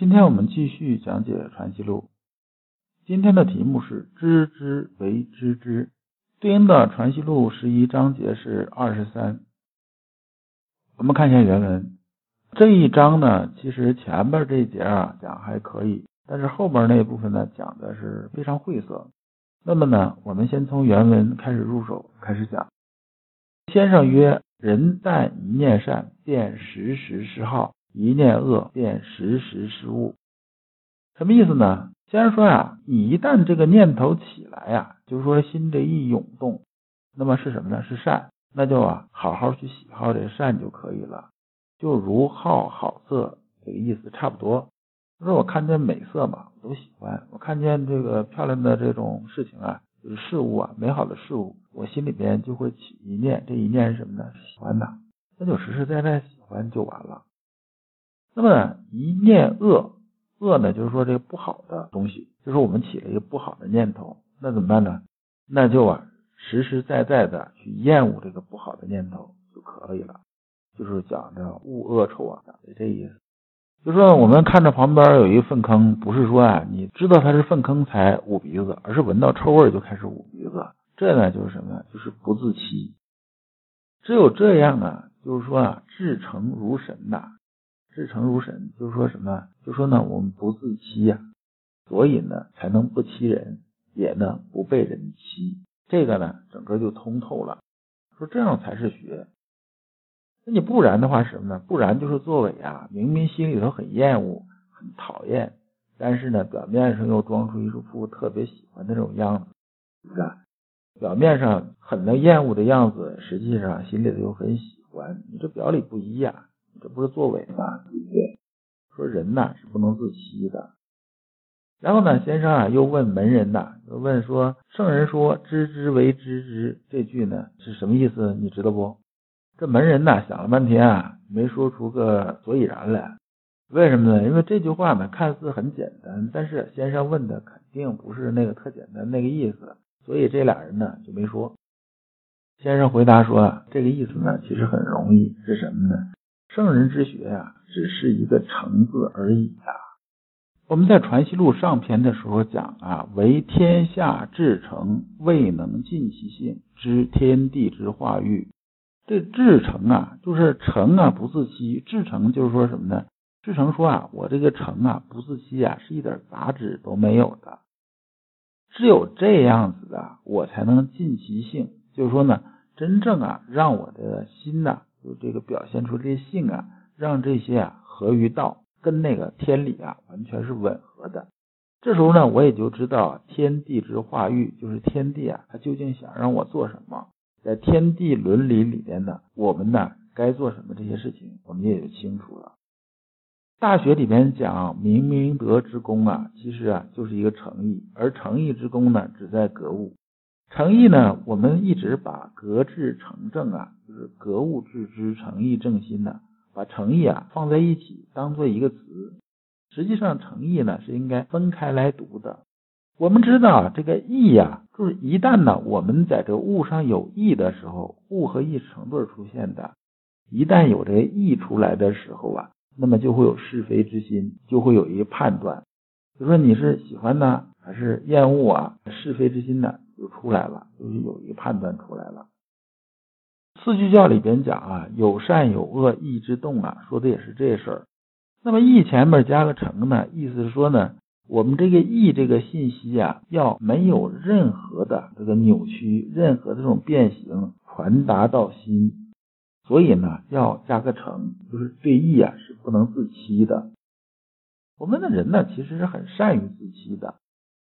今天我们继续讲解《传习录》，今天的题目是“知之为知之”，对应的《传习录》十一章节是二十三。我们看一下原文，这一章呢，其实前边这一节啊讲还可以，但是后边那部分呢讲的是非常晦涩。那么呢，我们先从原文开始入手，开始讲。先生曰：“人但一念善，便时时是好。”一念恶，便时时失误。什么意思呢？先生说呀，你一旦这个念头起来呀，就是说心这一涌动，那么是什么呢？是善，那就啊，好好去喜好这善就可以了。就如好好色这个意思差不多。他说我看见美色嘛，我都喜欢；我看见这个漂亮的这种事情啊，就是事物啊，美好的事物，我心里边就会起一念，这一念是什么呢？喜欢的，那就实实在在喜欢就完了。那么一念恶，恶呢，就是说这个不好的东西，就是我们起了一个不好的念头，那怎么办呢？那就啊，实实在在的去厌恶这个不好的念头就可以了。就是讲着恶恶臭啊，讲的这意思。就说我们看着旁边有一粪坑，不是说啊，你知道它是粪坑才捂鼻子，而是闻到臭味就开始捂鼻子。这呢，就是什么？就是不自欺。只有这样呢，就是说啊，至诚如神呐。至诚如神，就是说什么？就说呢，我们不自欺呀，所以呢，才能不欺人，也呢不被人欺。这个呢，整个就通透了。说这样才是学。那你不然的话什么呢？不然就是作伪啊！明明心里头很厌恶、很讨厌，但是呢，表面上又装出一副特别喜欢的这种样子，是吧？表面上很能厌恶的样子，实际上心里头又很喜欢。你这表里不一呀。这不是作伪吗？对不对？说人呐是不能自欺的。然后呢，先生啊又问门人呐，又问说：“圣人说知之为知之，这句呢是什么意思？你知道不？”这门人呐想了半天啊，没说出个所以然来。为什么呢？因为这句话呢看似很简单，但是先生问的肯定不是那个特简单那个意思，所以这俩人呢就没说。先生回答说：“这个意思呢其实很容易，是什么呢？”圣人之学呀，只是一个诚字而已啊。我们在《传习录》上篇的时候讲啊，为天下至诚，未能尽其性，知天地之化育。这至诚啊，就是诚啊，不自欺。至诚就是说什么呢？至诚说啊，我这个诚啊，不自欺啊，是一点杂质都没有的。只有这样子的，我才能尽其性。就是说呢，真正啊，让我的心呐。就这个表现出这些性啊，让这些啊合于道，跟那个天理啊完全是吻合的。这时候呢，我也就知道天地之化育，就是天地啊，他究竟想让我做什么？在天地伦理里边呢，我们呢该做什么这些事情，我们也就清楚了。大学里边讲明明德之功啊，其实啊就是一个诚意，而诚意之功呢，只在格物。诚意呢，我们一直把格致诚正啊，就是格物致知，诚意正心呢，把诚意啊放在一起当做一个词。实际上，诚意呢是应该分开来读的。我们知道这个意呀，就是一旦呢我们在这物上有意的时候，物和意成对出现的。一旦有这个意出来的时候啊，那么就会有是非之心，就会有一个判断，就说你是喜欢呢还是厌恶啊？是非之心呢？就出来了，就是有一个判断出来了。四句教里边讲啊，有善有恶，意之动啊，说的也是这事儿。那么意前面加个成呢，意思是说呢，我们这个意这个信息啊，要没有任何的这个扭曲，任何的这种变形，传达到心。所以呢，要加个成，就是对意啊是不能自欺的。我们的人呢，其实是很善于自欺的。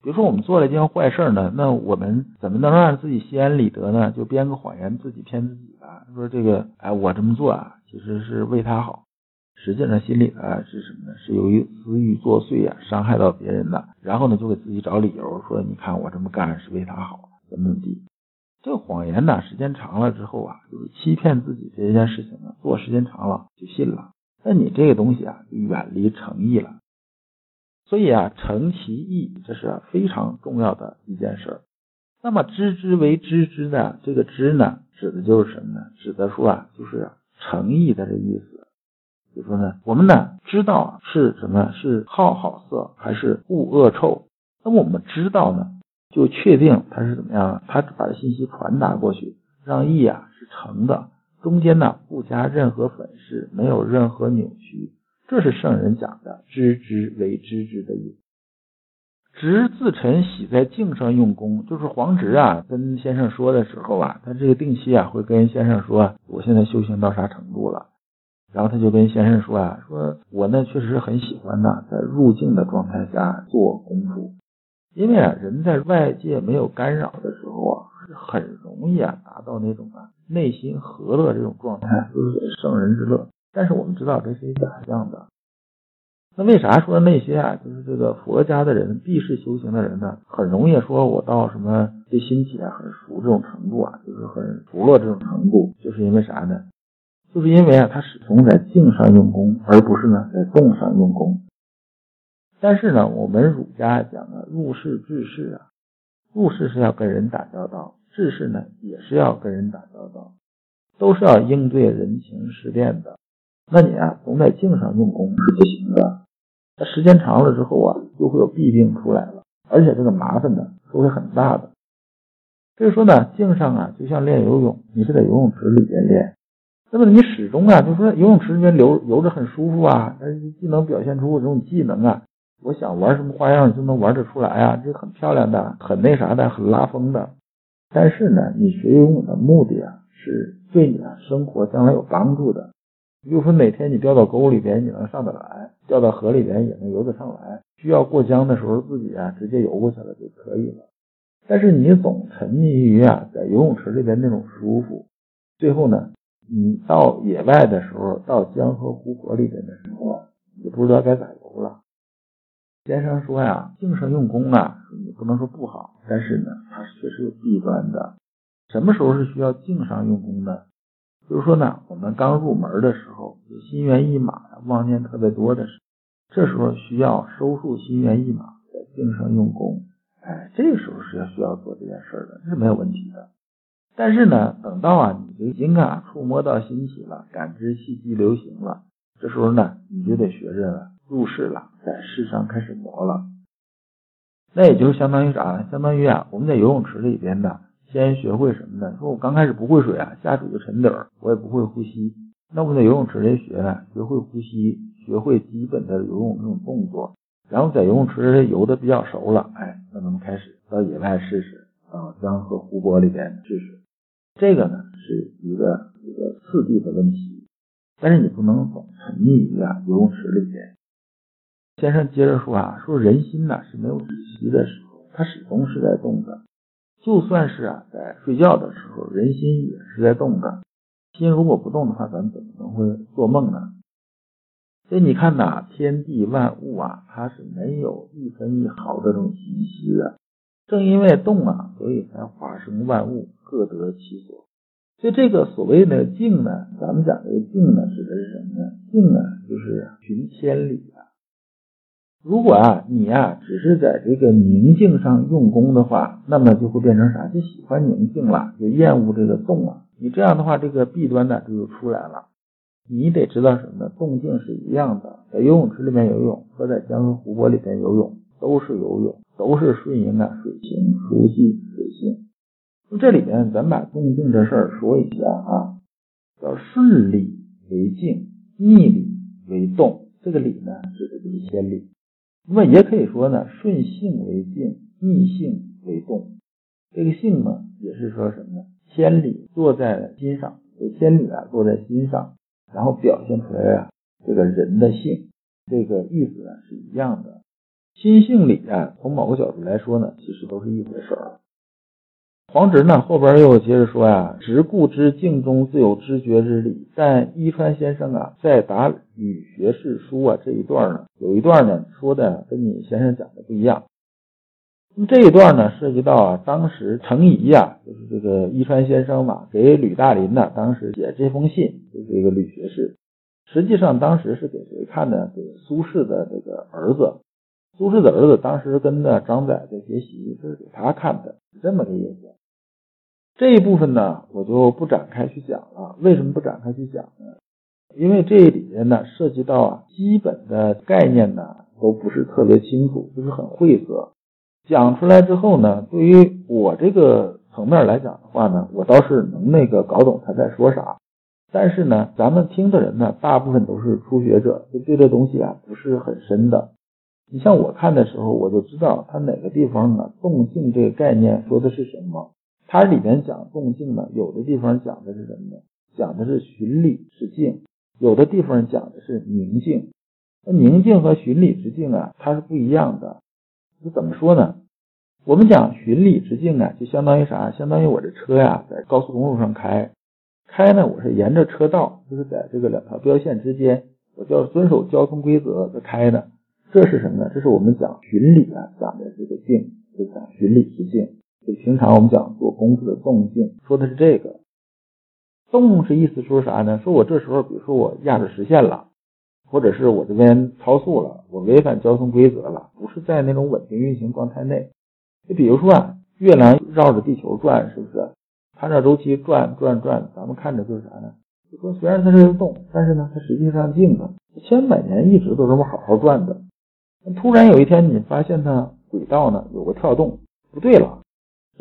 比如说，我们做了一件坏事呢，那我们怎么能让自己心安理得呢？就编个谎言，自己骗自己吧。说这个，哎，我这么做啊，其实是为他好。实际上心里啊是什么呢？是由于私欲作祟呀，伤害到别人的，然后呢就给自己找理由，说你看我这么干是为他好，怎么怎么地。这个谎言呢，时间长了之后啊，就是欺骗自己这件事情呢，做时间长了就信了。那你这个东西啊，就远离诚意了。所以啊，诚其意，这是非常重要的一件事儿。那么知之为知之呢这个知呢，指的就是什么呢？指的说啊，就是诚意的这意思。就说呢，我们呢知道是什么？是好好色还是恶恶臭？那么我们知道呢？就确定他是怎么样？他把信息传达过去，让意啊是成的，中间呢不加任何粉饰，没有任何扭曲，这是圣人讲的知之为知之的意思。直自陈喜在镜上用功，就是黄直啊跟先生说的时候啊，他这个定期啊会跟先生说，我现在修行到啥程度了？然后他就跟先生说啊，说我呢确实很喜欢呢，在入境的状态下做功夫。因为啊，人在外界没有干扰的时候啊，是很容易啊达到那种啊内心和乐这种状态，就是圣人之乐。但是我们知道这是假象的。那为啥说那些啊，就是这个佛家的人、避世修行的人呢，很容易说我到什么对心体啊很熟这种程度啊，就是很熟络这种程度，就是因为啥呢？就是因为啊，他始终在静上用功，而不是呢在动上用功。但是呢，我们儒家讲啊，入世治世啊，入世是要跟人打交道，治世呢也是要跟人打交道，都是要应对人情世变的。那你啊，总在静上用功是不行的。那时间长了之后啊，就会有弊病出来了，而且这个麻烦呢，都会很大的。所以说呢，静上啊，就像练游泳，你是在游泳池里边练，那么你始终啊，就说游泳池里面游游着很舒服啊，你既能表现出我这种技能啊。我想玩什么花样就能玩得出来啊，这很漂亮的，很那啥的，很拉风的。但是呢，你学游泳的目的啊，是对你啊生活将来有帮助的。比如说哪天你掉到沟里边，你能上得来；掉到河里边也能游得上来。需要过江的时候，自己啊直接游过去了就可以了。但是你总沉迷于啊在游泳池里边那种舒服，最后呢，你到野外的时候，到江河湖泊里边的时候，也不知道该咋游了。先生说呀，静上用功啊，你不能说不好，但是呢，它确实有弊端的。什么时候是需要静上用功呢？就是说呢，我们刚入门的时候，心猿意马、妄念特别多的时，这时候需要收束心猿意马，在静上用功。哎，这个时候是要需要做这件事的，这是没有问题的。但是呢，等到啊，你这经啊触摸到心起了，感知气机流行了，这时候呢，你就得学着了。入世了，在世上开始磨了，那也就相当于啥？相当于啊，我们在游泳池里边的，先学会什么呢？说我刚开始不会水啊，下水就沉底儿，我也不会呼吸。那我们在游泳池里学呢，学会呼吸，学会基本的游泳这种动作，然后在游泳池里游的比较熟了，哎，那咱们开始到野外试试，啊江河湖泊里边试试。这个呢是一个一个次第的问题，但是你不能总沉溺于啊游泳池里边。先生接着说啊，说人心呢是没有止息的时候，它始终是在动的。就算是啊在睡觉的时候，人心也是在动的。心如果不动的话，咱们怎么能会做梦呢？所以你看呐，天地万物啊，它是没有一分一毫的这种息息的。正因为动啊，所以才化生万物，各得其所。所以这个所谓的静呢，咱们讲这个静呢，指的是什么呢？静呢，就是寻千里啊。如果啊，你啊只是在这个宁静上用功的话，那么就会变成啥？就喜欢宁静了，就厌恶这个动了。你这样的话，这个弊端呢就出来了。你得知道什么呢？动静是一样的，在游泳池里面游泳和在江河湖泊里边游泳都是游泳，都是顺应啊水情，熟悉水性。这里面咱把动静这事儿说一下啊，叫顺理为静，逆理为动。这个理呢，指的就是先理。那么也可以说呢，顺性为静，逆性为动。这个性呢，也是说什么呢？千里坐在心上，千里啊坐在心上，然后表现出来啊这个人的性，这个意思啊是一样的。心性理啊，从某个角度来说呢，其实都是一回事儿。黄直呢后边又接着说呀：“直故知境中自有知觉之理。”但伊川先生啊在答吕学士书啊这一段呢，有一段呢说的跟你先生讲的不一样。那么这一段呢涉及到啊，当时程颐呀，就是这个伊川先生嘛，给吕大林呢当时写这封信，就是这个吕学士，实际上当时是给谁看的？给苏轼的这个儿子。苏轼的儿子当时跟着张载在学习，是给他看的，是这么个意思。这一部分呢，我就不展开去讲了。为什么不展开去讲呢？因为这里面呢，涉及到啊，基本的概念呢，都不是特别清楚，就是很晦涩。讲出来之后呢，对于我这个层面来讲的话呢，我倒是能那个搞懂他在说啥。但是呢，咱们听的人呢，大部分都是初学者，就对这东西啊不是很深的。你像我看的时候，我就知道它哪个地方呢？动静这个概念说的是什么？它里边讲动静呢，有的地方讲的是什么呢？讲的是循理是静，有的地方讲的是宁静。那宁静和循理之静啊，它是不一样的。这怎么说呢？我们讲循理之静啊，就相当于啥？相当于我这车呀，在高速公路上开，开呢，我是沿着车道，就是在这个两条标线之间，我就要遵守交通规则在开的。这是什么呢？这是我们讲循理啊，讲的这个静，就讲循理之静。就平常我们讲做功夫的动静，说的是这个动是意思说啥呢？说我这时候，比如说我压着实线了，或者是我这边超速了，我违反交通规则了，不是在那种稳定运行状态内。就比如说啊，月亮绕着地球转，是不是？按照周期转转转，咱们看着就是啥呢？就说虽然它是动，但是呢，它实际上静的，千百年一直都这么好好转的。突然有一天，你发现它轨道呢有个跳动，不对了，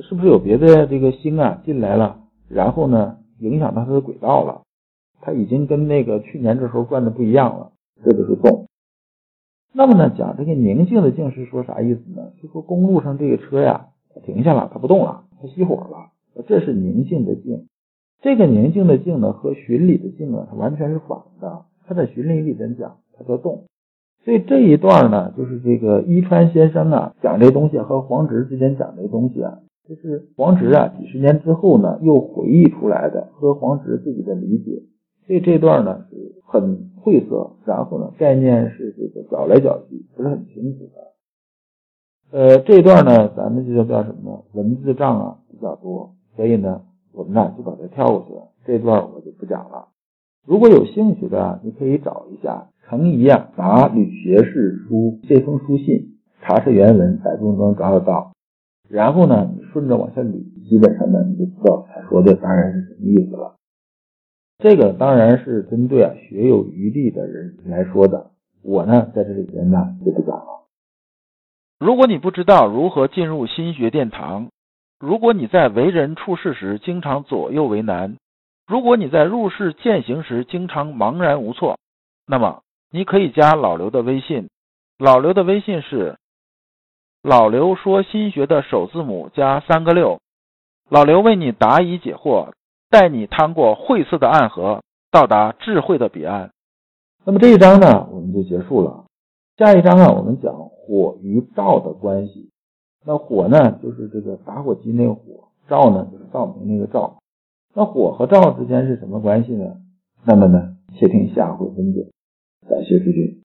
是不是有别的这个星啊进来了？然后呢，影响到它的轨道了？它已经跟那个去年这时候转的不一样了，这就是动。那么呢，讲这个宁静的静是说啥意思呢？就说公路上这个车呀，它停下了，它不动了，它熄火了，这是宁静的静。这个宁静的静呢，和循理的静啊，它完全是反的。它在循理里边讲，它叫动。所以这一段呢，就是这个伊川先生啊讲这东西和黄直之间讲这东西啊，就是黄直啊几十年之后呢又回忆出来的和黄直自己的理解。所以这段呢是很晦涩，然后呢概念是这个搅来搅去不是很清楚的。呃，这段呢咱们就叫叫什么呢？文字障啊比较多，所以呢我们呢就把它跳过去了。这段我就不讲了。如果有兴趣的，你可以找一下。程颐啊，拿吕学士书这封书信，查查原文，百度能找得到。然后呢，你顺着往下捋，基本上呢，你就知道他说的当然是什么意思了。这个当然是针对啊学有余力的人来说的。我呢，在这里边呢就不讲了。如果你不知道如何进入心学殿堂，如果你在为人处事时经常左右为难，如果你在入世践行时经常茫然无措，那么。你可以加老刘的微信，老刘的微信是老刘说新学的首字母加三个六，老刘为你答疑解惑，带你趟过晦涩的暗河，到达智慧的彼岸。那么这一章呢，我们就结束了。下一章啊，我们讲火与照的关系。那火呢，就是这个打火机那个火；灶呢，就是照明那个灶。那火和照之间是什么关系呢？那么呢，且听下回分解。感谢诸君。